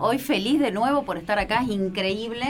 Hoy feliz de nuevo por estar acá, es increíble.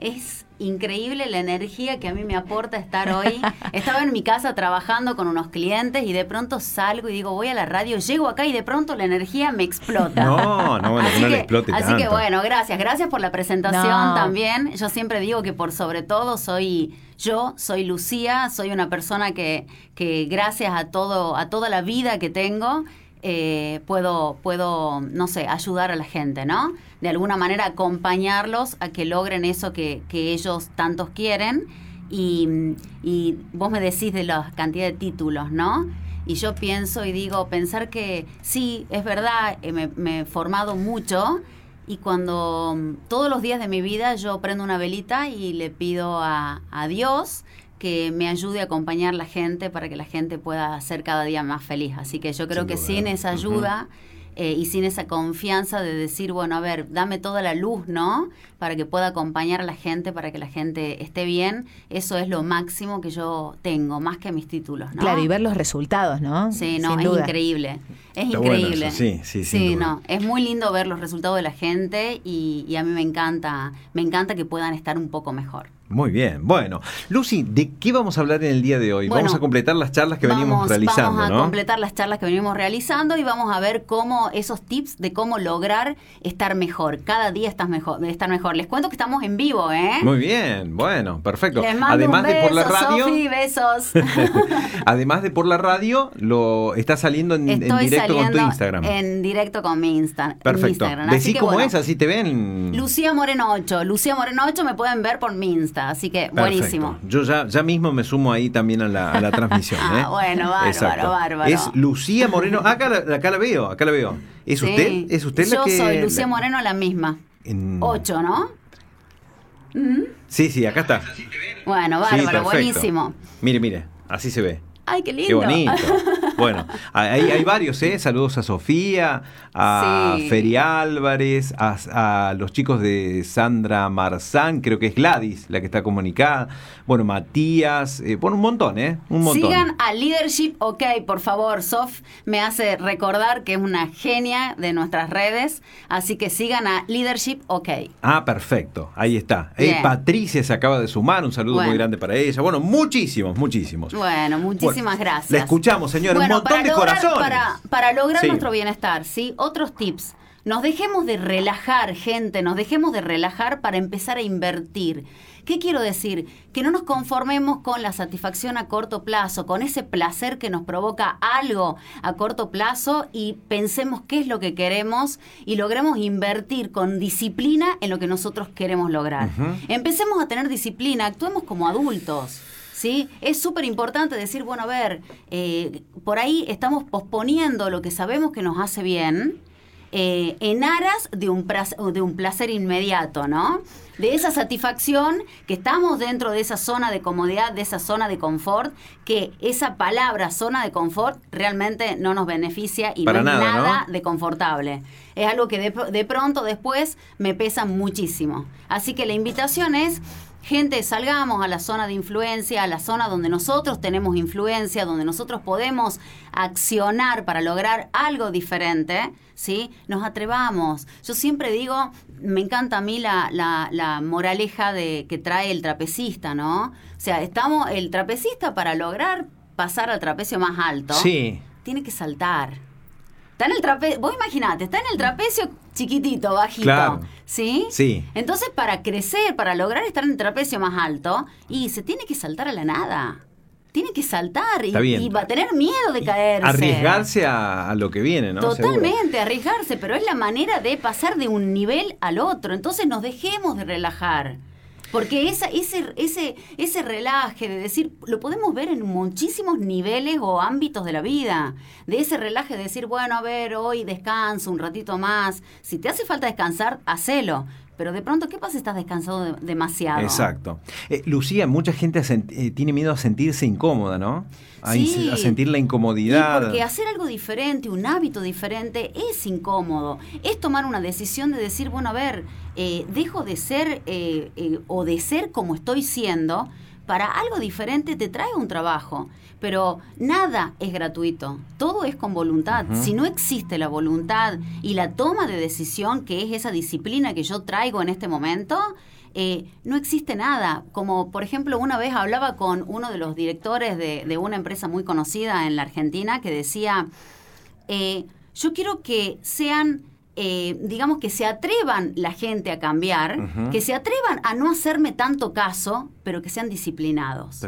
Es increíble la energía que a mí me aporta estar hoy. Estaba en mi casa trabajando con unos clientes y de pronto salgo y digo, voy a la radio, llego acá y de pronto la energía me explota. No, no, bueno, que no le explote Así que bueno, gracias. Gracias por la presentación No. también. Yo siempre digo que por sobre todo soy yo, soy Lucía, soy una persona que, que gracias a todo, a toda la vida que tengo, eh, puedo, puedo, no sé, ayudar a la gente, ¿no? De alguna manera acompañarlos a que logren eso que, ellos tantos quieren. Y, y vos me decís de la cantidad de títulos, ¿no? Y yo pienso y digo, pensar que sí, es verdad, eh, me, me he formado mucho y cuando mm, todos los días de mi vida yo prendo una velita y le pido a, a Dios que me ayude a acompañar la gente para que la gente pueda ser cada día más feliz. Así que yo creo Sin que duda. sin esa ayuda eh, y sin esa confianza de decir, bueno, a ver, dame toda la luz, ¿no? Para que pueda acompañar a la gente, para que la gente esté bien, eso es lo máximo que yo tengo, más que mis títulos, ¿no? Claro, y ver los resultados, ¿no? Sí, no, Sin es duda. increíble. Es Está increíble. sí, sí, Sí, no, es muy lindo ver los resultados de la gente y, y a mí me encanta, me encanta que puedan estar un poco mejor. Muy bien. Bueno, Lucy, ¿de qué vamos a hablar en el día de hoy? Bueno, vamos a completar las charlas que venimos realizando, Vamos a ¿no? completar las charlas que venimos realizando y vamos a ver cómo esos tips de cómo lograr estar mejor. Cada día estás mejor, estar mejor. Les cuento que estamos en vivo, ¿eh? Muy bien, bueno, perfecto. Les mando Además un de por la radio, Sofi, besos. además de por la radio, lo está saliendo en, directo con tu Instagram. En directo con mi Insta, Perfecto. Instagram. Así Decí cómo bueno, es, así te ven. Lucía Moreno 8. Lucía Moreno 8 me pueden ver por mi Así que Perfecto. buenísimo. Yo ya, ya mismo me sumo ahí también a la, a la transmisión. Ah, ¿eh? bueno, bárbaro, Exacto. bárbaro. Es Lucía Moreno. Ah, Acá la, acá la veo, acá la veo. ¿Es Sí. usted? ¿Es usted la Yo que.? soy Lucía Moreno la misma. en- 8, ¿no? Sí, sí, acá está. Bueno, bárbaro, buenísimo. Mire, mire, así se ve. Ay, qué lindo. Qué bonito. Bueno, hay, hay varios, ¿eh? Saludos a Sofía, a Sí. Feri Álvarez, a, a los chicos de Sandra Marzán, creo que es Gladys la que está comunicada. Bueno, Matías, eh, bueno, un montón, ¿eh? Un montón. Sigan a Leadership OK, por favor. Sof me hace recordar que es una genia de nuestras redes, así que sigan a Leadership OK. Ah, perfecto, ahí está. Eh. Patricia se acaba de sumar, un saludo Bueno. muy grande para ella. Bueno, muchísimos, muchísimos. Bueno, muchísimas Bueno, gracias. La escuchamos, señor, Bueno, un montón para de lograr, corazones. Para, para lograr Sí. nuestro bienestar, ¿sí? Otros tips. Nos dejemos de relajar, gente, nos dejemos de relajar para empezar a invertir. ¿Qué quiero decir? Que no nos conformemos con la satisfacción a corto plazo, con ese placer que nos provoca algo a corto plazo y pensemos qué es lo que queremos y logremos invertir con disciplina en lo que nosotros queremos lograr. Empecemos a tener disciplina, actuemos como adultos. ¿Sí? Es súper importante decir, bueno, a ver, eh, por ahí estamos posponiendo lo que sabemos que nos hace bien eh, en aras de un, pras- de un placer inmediato, ¿no? De esa satisfacción que estamos dentro de esa zona de comodidad, de esa zona de confort, que esa palabra zona de confort realmente no nos beneficia y Para no es nada, ¿no? nada de confortable. Es algo que de, de pronto después me pesa muchísimo. Así que la invitación es, gente, salgamos a la zona de influencia, a la zona donde nosotros tenemos influencia, donde nosotros podemos accionar para lograr algo diferente, ¿sí? Nos atrevamos. Yo siempre digo, me encanta a mí la, la- la moraleja de, que trae el trapecista, ¿no? O sea, estamos, el trapecista para lograr pasar al trapecio más alto Sí. tiene que saltar. Está en el trapecio, vos imaginate, está en el trapecio chiquitito, bajito. Claro. ¿Sí? Sí. Entonces, para crecer, para lograr estar en el trapecio más alto, y se tiene que saltar a la nada. Tiene que saltar y, va a tener miedo de caerse. Arriesgarse a, a lo que viene, ¿no? Seguro. Totalmente, arriesgarse, pero es la manera de pasar de un nivel al otro. Entonces nos dejemos de relajar. Porque esa, ese, ese, ese relaje de decir, lo podemos ver en muchísimos niveles o ámbitos de la vida. De ese relaje de decir, bueno, a ver, hoy descanso un ratito más. Si te hace falta descansar, hacelo. Pero de pronto, ¿qué pasa si estás descansado de- demasiado? Exacto. Eh, Lucía, mucha gente eh, tiene miedo a sentirse incómoda, ¿no? A, Sí. a sentir la Y incomodidad. porque hacer algo diferente, un hábito diferente, es incómodo. Es tomar una decisión de decir, bueno, a ver, eh, dejo de ser eh, eh, o de ser como estoy siendo para algo diferente te trae un trabajo. Pero nada es gratuito, todo es con voluntad. Si no existe la voluntad y la toma de decisión, que es esa disciplina que yo traigo en este momento, eh, no existe nada. Como por ejemplo, una vez hablaba con uno de los directores de, una empresa muy conocida en la Argentina que decía, eh, yo quiero que sean eh, digamos que se atrevan la gente a cambiar, que se atrevan a no hacerme tanto caso, pero que sean disciplinados.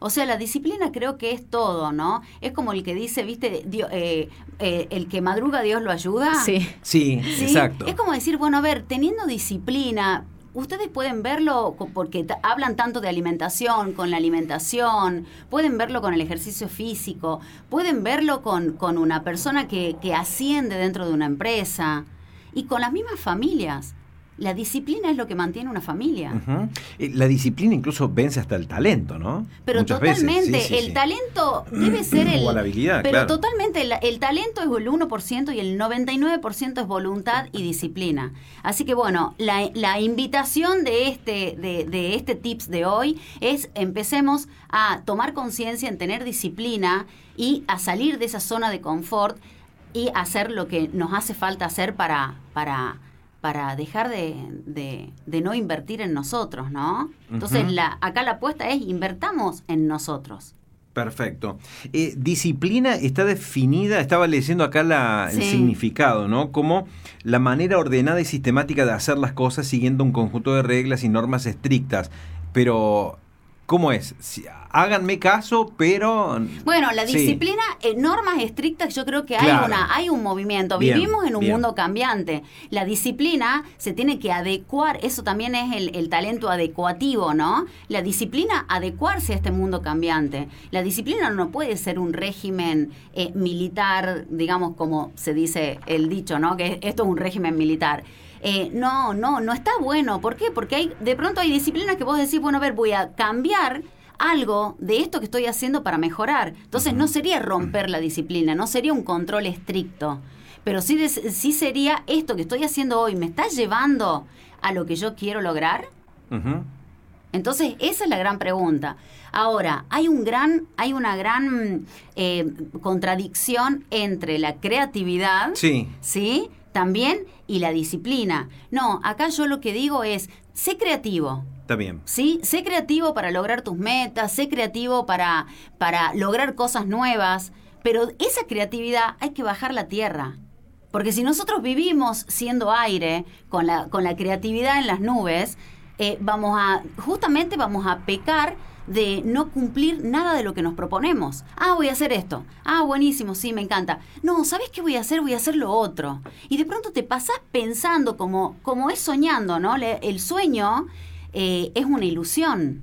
O sea, la disciplina creo que es todo, ¿no? Es como el que dice, viste, el que madruga Dios lo ayuda. Sí. sí. exacto. Es como decir, bueno, a ver, teniendo disciplina, ustedes pueden verlo porque hablan tanto de alimentación, con la alimentación, pueden verlo con el ejercicio físico, pueden verlo con, con una persona que, que asciende dentro de una empresa y con las mismas familias. La disciplina es lo que mantiene una familia. La disciplina incluso vence hasta el talento, ¿no? Pero totalmente, el talento debe ser el... O la habilidad, pero totalmente, el, talento es el 1% y el 99% es voluntad y disciplina. Así que bueno, la, invitación de este, de, de este tips de hoy es empecemos a tomar conciencia en tener disciplina y a salir de esa zona de confort y hacer lo que nos hace falta hacer para... para para dejar de, no invertir en nosotros, ¿no? Entonces, la, acá la apuesta es invertamos en nosotros. Perfecto. Eh, disciplina está definida, estaba leyendo acá la, el significado, ¿no? Como la manera ordenada y sistemática de hacer las cosas siguiendo un conjunto de reglas y normas estrictas. Pero ¿Cómo es? háganme caso, pero... Bueno, la disciplina, en normas estrictas, yo creo que hay, una, hay un movimiento. Vivimos en un mundo cambiante. La disciplina se tiene que adecuar, eso también es el, talento adecuativo, ¿no? La disciplina adecuarse a este mundo cambiante. La disciplina no puede ser un régimen eh, militar, digamos, como se dice el dicho, ¿no? Que esto es un régimen militar. Eh, no, no, no está bueno. ¿Por qué? Porque hay, de pronto hay disciplinas que vos decís, bueno, a ver, voy a cambiar algo de esto que estoy haciendo para mejorar. Entonces no sería romper la disciplina, no sería un control estricto, pero sí, sí sería esto que estoy haciendo hoy, ¿me está llevando a lo que yo quiero lograr? Entonces, esa es la gran pregunta. Ahora, hay un gran, hay una gran eh, contradicción entre la creatividad, sí. ¿sí? También y la disciplina. No, acá yo lo que digo es, sé creativo. Está bien. Sí, sé creativo para lograr tus metas, sé creativo para, para lograr cosas nuevas, pero esa creatividad hay que bajar la tierra. Porque si nosotros vivimos siendo aire, con la, con la creatividad en las nubes, eh, vamos a, justamente vamos a pecar de no cumplir nada de lo que nos proponemos. Ah, voy a hacer esto. Ah, buenísimo, sí, me encanta. No, ¿sabes qué voy a hacer? Voy a hacer lo otro. Y de pronto te pasás pensando como, como es soñando, ¿no? el sueño eh, es una ilusión.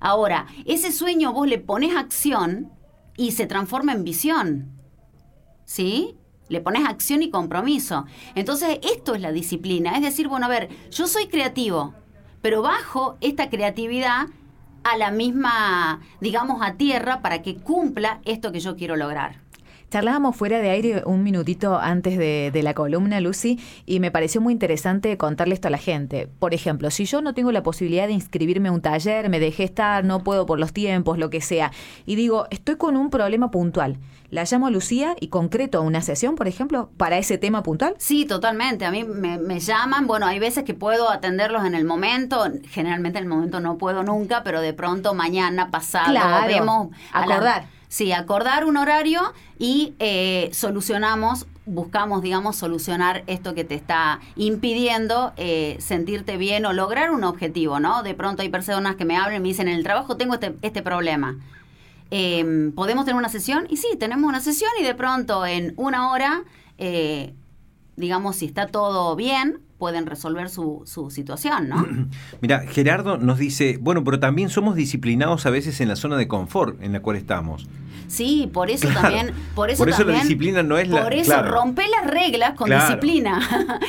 Ahora, ese sueño vos le pones acción y se transforma en visión. ¿Sí? Le pones acción y compromiso. Entonces, esto es la disciplina. Es decir, bueno, a ver, yo soy creativo, pero bajo esta creatividad a la misma, digamos, a tierra para que cumpla esto que yo quiero lograr. Charlábamos fuera de aire un minutito antes de, la columna, Lucy, y me pareció muy interesante contarle esto a la gente. Por ejemplo, si yo no tengo la posibilidad de inscribirme a un taller, me dejé estar, no puedo por los tiempos, lo que sea, y digo, estoy con un problema puntual. ¿La llamo a Lucía y concreto una sesión, por ejemplo, para ese tema puntual? Sí, totalmente. A mí me, llaman, bueno, hay veces que puedo atenderlos en el momento, generalmente en el momento no puedo nunca, pero de pronto mañana, pasado, claro, vemos... Acordar. Sí, acordar un horario y eh, solucionamos, buscamos, digamos, solucionar esto que te está impidiendo eh, sentirte bien o lograr un objetivo, ¿no? De pronto hay personas que me hablan y me dicen, en el trabajo tengo este, este problema. Em, ¿Podemos tener una sesión? Y sí, tenemos una sesión y de pronto en una hora, eh, digamos, si está todo bien, pueden resolver su, su situación, ¿no? Mira, Gerardo nos dice, bueno, pero también somos disciplinados a veces en la zona de confort en la cual estamos. Sí, por eso también, por eso, la disciplina no es la Por eso rompe las reglas con disciplina.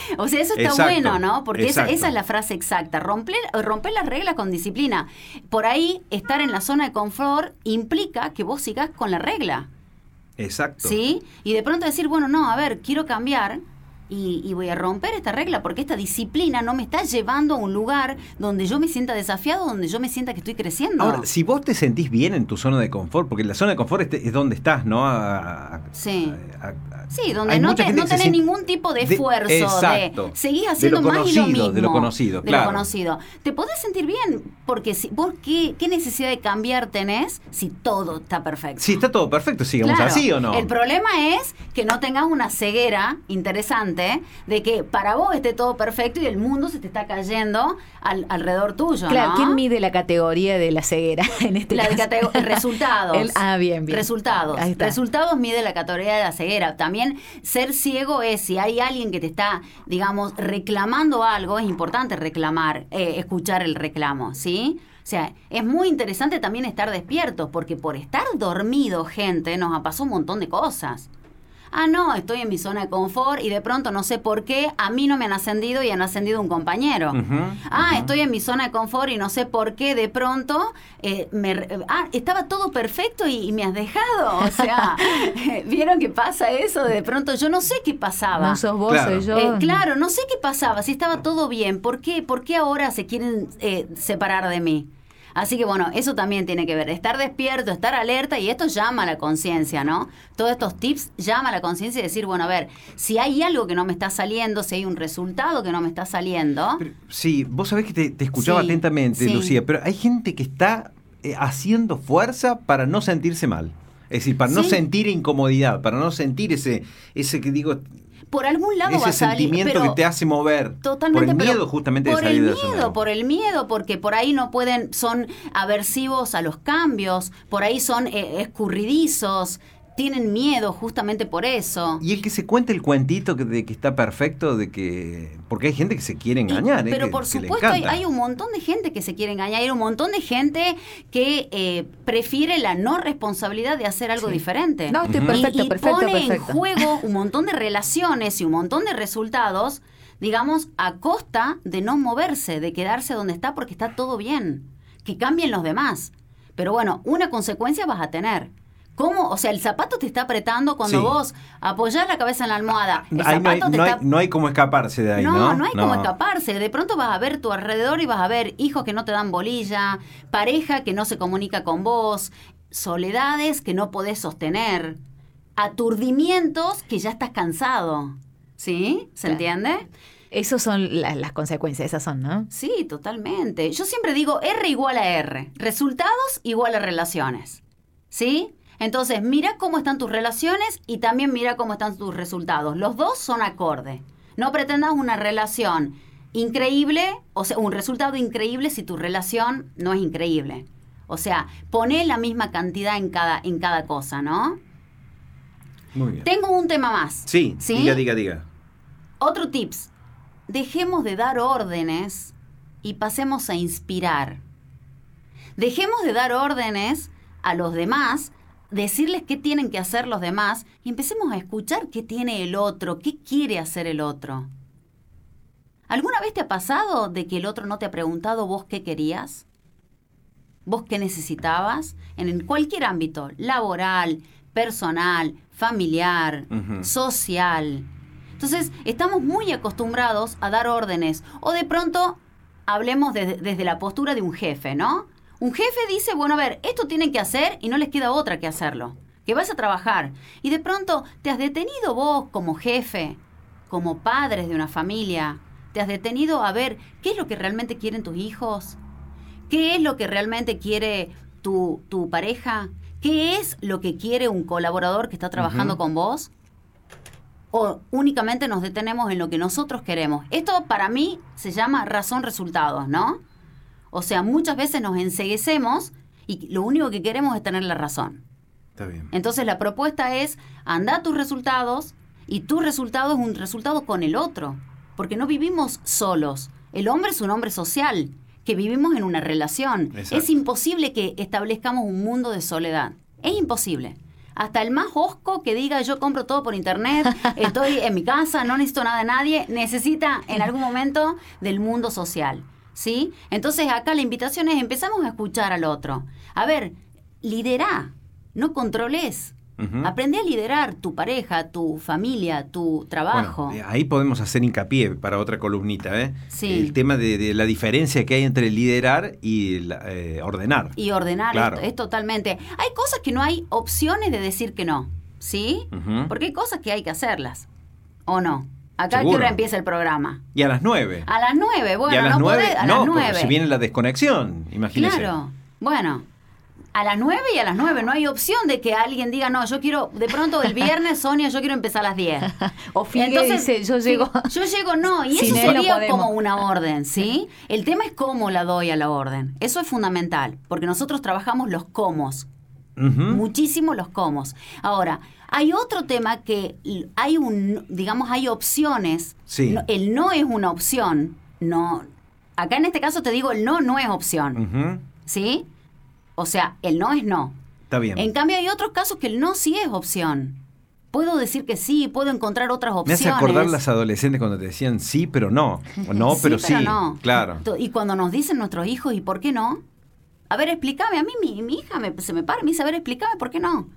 o sea, eso está bueno, ¿no? Porque esa, es la frase exacta, romper, romper las reglas con disciplina. Por ahí estar en la zona de confort implica que vos sigas con la regla. Exacto. ¿Sí? Y de pronto decir, bueno, no, a ver, quiero cambiar, y, voy a romper esta regla porque esta disciplina no me está llevando a un lugar donde yo me sienta desafiado, donde yo me sienta que estoy creciendo. Ahora, si vos te sentís bien en tu zona de confort, porque la zona de confort es, donde estás, ¿no? sí. sí, donde no, tenés ningún tipo de esfuerzo, de, seguís haciendo más y lo mismo. De lo conocido, de lo conocido. Te podés sentir bien, porque si, vos qué, necesidad de cambiar tenés si todo está perfecto. Si está todo perfecto, sigamos así o no. El problema es que no tengas una ceguera interesante de que para vos esté todo perfecto y el mundo se te está cayendo alrededor tuyo. Claro, ¿quién mide la categoría de la ceguera en este la caso? resultados. ah, bien, bien. Resultados. Resultados mide la categoría de la ceguera. También ser ciego es si hay alguien que te está, digamos, reclamando algo, es importante reclamar, eh, escuchar el reclamo, ¿sí? O sea, es muy interesante también estar despiertos, porque por estar dormido, gente, nos ha pasado un montón de cosas ah, no, estoy en mi zona de confort y de pronto no sé por qué a mí no me han ascendido y han ascendido un compañero. ah, estoy en mi zona de confort y no sé por qué de pronto eh, me, ah, estaba todo perfecto y, me has dejado. O sea, ¿vieron que pasa eso? De pronto yo no sé qué pasaba. No sos vos, soy yo. Eh, claro, no sé qué pasaba, si estaba todo bien. ¿Por qué, ¿Por qué ahora se quieren eh, separar de mí? Así que bueno, eso también tiene que ver, estar despierto, estar alerta y esto llama a la conciencia, ¿no? Todos estos tips llama a la conciencia y decir, bueno, a ver, si hay algo que no me está saliendo, si hay un resultado que no me está saliendo. sí, vos sabés que te, escuchaba atentamente, Lucía, pero hay gente que está eh, haciendo fuerza para no sentirse mal. Es decir, para no sentir incomodidad, para no sentir ese, ese que digo, por algún lado va a salir. sentimiento que te hace mover. Totalmente. Por el miedo justamente de salir de Por el miedo, por el miedo, porque por ahí no pueden, son aversivos a los cambios, por ahí son eh, escurridizos, tienen miedo justamente por eso. Y el que se cuente el cuentito de que está perfecto, de que. Porque hay gente que se quiere engañar. ¿eh? pero por supuesto, hay, un montón de gente que se quiere engañar. Hay un montón de gente que eh, prefiere la no responsabilidad de hacer algo diferente. No, estoy perfecto, y, pone en juego un montón de relaciones y un montón de resultados, digamos, a costa de no moverse, de quedarse donde está porque está todo bien. Que cambien los demás. Pero bueno, una consecuencia vas a tener. ¿Cómo? O sea, el zapato te está apretando cuando vos apoyás la cabeza en la almohada. no, hay, no, hay, como escaparse de ahí, ¿no? No, no hay como escaparse. De pronto vas a ver tu alrededor y vas a ver hijos que no te dan bolilla, pareja que no se comunica con vos, soledades que no podés sostener, aturdimientos que ya estás cansado. ¿Sí? ¿Se entiende? Esas son las consecuencias, esas son, ¿no? Sí, totalmente. Yo siempre digo R igual a R. Resultados igual a relaciones. ¿Sí? Entonces, mira cómo están tus relaciones y también mira cómo están tus resultados. Los dos son acorde. No pretendas una relación increíble, o sea, un resultado increíble si tu relación no es increíble. O sea, poné la misma cantidad en cada, en cada cosa, ¿no? Muy bien. Tengo un tema más. Sí, ¿sí? diga, diga, diga. Otro tips. Dejemos de dar órdenes y pasemos a inspirar. Dejemos de dar órdenes a los demás decirles qué tienen que hacer los demás y empecemos a escuchar qué tiene el otro, qué quiere hacer el otro. ¿Alguna vez te ha pasado de que el otro no te ha preguntado vos qué querías? ¿Vos qué necesitabas? En cualquier ámbito, laboral, personal, familiar, social. Entonces, estamos muy acostumbrados a dar órdenes o de pronto hablemos desde la postura de un jefe, ¿no? Un jefe dice, bueno, a ver, esto tienen que hacer y no les queda otra que hacerlo. Que vas a trabajar. Y de pronto te has detenido vos como jefe, como padres de una familia. Te has detenido a ver qué es lo que realmente quieren tus hijos. ¿Qué es lo que realmente quiere tu, tu pareja? ¿Qué es lo que quiere un colaborador que está trabajando con vos? o únicamente nos detenemos en lo que nosotros queremos. Esto para mí se llama razón-resultados, ¿no? O sea, muchas veces nos enseguecemos y lo único que queremos es tener la razón. Está bien. Entonces la propuesta es, anda tus resultados y tu resultado es un resultado con el otro, porque no vivimos solos. El hombre es un hombre social, que vivimos en una relación. Es imposible que establezcamos un mundo de soledad. Es imposible. Hasta el más osco que diga yo compro todo por internet, estoy en mi casa, no necesito nada de nadie, necesita en algún momento del mundo social. ¿Sí? Entonces acá la invitación es empezamos a escuchar al otro. A ver, lidera, no controles. Aprende a liderar tu pareja, tu familia, tu trabajo. Bueno, ahí podemos hacer hincapié para otra columnita, ¿eh? Sí. El tema de, de la diferencia que hay entre liderar y la- eh, ordenar. y ordenar Claro. es totalmente. Hay cosas que no hay opciones de decir que no, ¿sí? Porque hay cosas que hay que hacerlas, ¿o no? Acá a qué Seguro. hora empieza el programa. Y a las nueve. A las nueve, bueno, y a las no nueve, podés, a no, las porque nueve. si viene la desconexión, imagínese. Claro, bueno. A las nueve y a las nueve no hay opción de que alguien diga, no, yo quiero, de pronto el viernes, Sonia, yo quiero empezar a las 10. O Figue dice, yo llego. yo llego, no, y eso sería como una orden, ¿sí? El tema es cómo la doy a la orden. Eso es fundamental, porque nosotros trabajamos los Ujú. muchísimo los comos. Ahora, hay otro tema que hay un, digamos, hay opciones. Sí. No- el no es una opción. No. Acá en este caso te digo, el no no es opción. ¿Sí? O sea, el no es no. Está bien. En cambio, hay otros casos que el no sí es opción. Puedo decir que sí, puedo encontrar otras Me opciones. hace acordar las adolescentes cuando te decían sí, pero no. O no, pero sí. no. Claro. Y cuando nos dicen nuestros hijos, ¿y por qué no? A ver, explícame. A mí mi, mi hija me- se me para y me dice, a ver, explícame por qué no.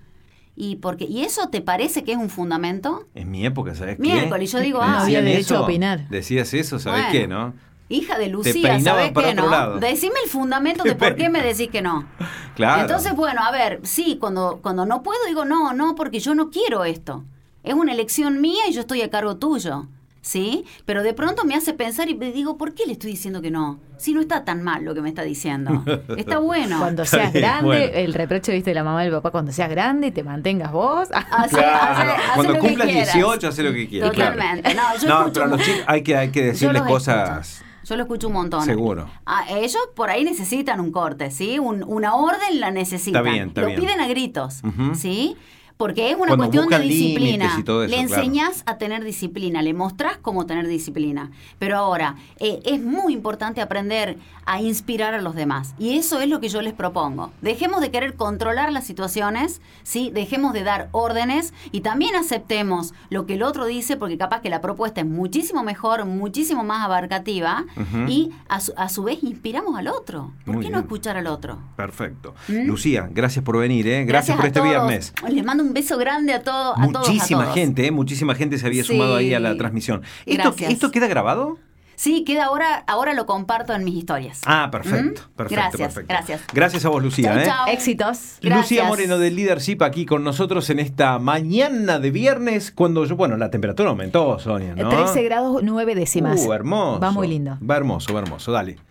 ¿Y, porque, ¿Y eso te parece que es un fundamento? En mi época, ¿sabes qué? Miércoles, yo digo, ah, había derecho a opinar. Decías eso, ¿sabes Bueno. qué, no? Hija de Lucía, ¿sabes qué no? lado. Decime el fundamento de por qué me decís que no. Claro. Entonces, bueno, a ver, sí, cuando, cuando no puedo digo, no, no, porque yo no quiero esto. Es una elección mía y yo estoy a cargo tuyo. ¿Sí? Pero de pronto me hace pensar y me digo, ¿por qué le estoy diciendo que no? Si no está tan mal lo que me está diciendo. Está bueno. Cuando seas bien, grande, bueno. el reproche, viste, de la mamá y del papá, cuando seas grande y te mantengas vos. Hace- Claro, hace- hace cuando cumplas quieras. 18, hace lo que quieras. claro. Totalmente. No, yo No, pero a los chicos hay que, hay que decirles cosas. escucho. Yo lo escucho un montón. Seguro. Ah, ellos por ahí necesitan un corte, ¿sí? Un- una orden la necesitan. Está bien, está lo bien. piden a gritos. ¿sí? Porque es una Cuando cuestión de disciplina. límites y todo eso, Le claro. enseñás a tener disciplina, le mostrás cómo tener disciplina. Pero ahora, eh, es muy importante aprender a inspirar a los demás. Y eso es lo que yo les propongo. Dejemos de querer controlar las situaciones, ¿sí? Dejemos de dar órdenes y también aceptemos lo que el otro dice, porque capaz que la propuesta es muchísimo mejor, muchísimo más abarcativa y a su, a su vez inspiramos al otro. ¿Por Muy qué no escuchar al otro? Perfecto. ¿Mm? Lucía, gracias por venir, ¿eh? Gracias, por a este todos. viernes. Les mando un beso grande a, todo, a todos. Muchísima gente, ¿eh? muchísima gente se había sumado ahí a la transmisión. ¿Esto. ¿Esto queda grabado? Sí, queda ahora, ahora lo comparto en mis historias. Ah, perfecto, ¿Mm? perfecto, Gracias, perfecto. gracias. Gracias a vos, Lucía. Chau, ¿eh? Éxitos. Lucía Gracias. Moreno de Leadership aquí con nosotros en esta mañana de viernes, cuando yo, bueno, la temperatura aumentó, Sonia, ¿no? 13 grados 9 décimas. Uh, hermoso. Va muy lindo. Va hermoso, va hermoso, dale.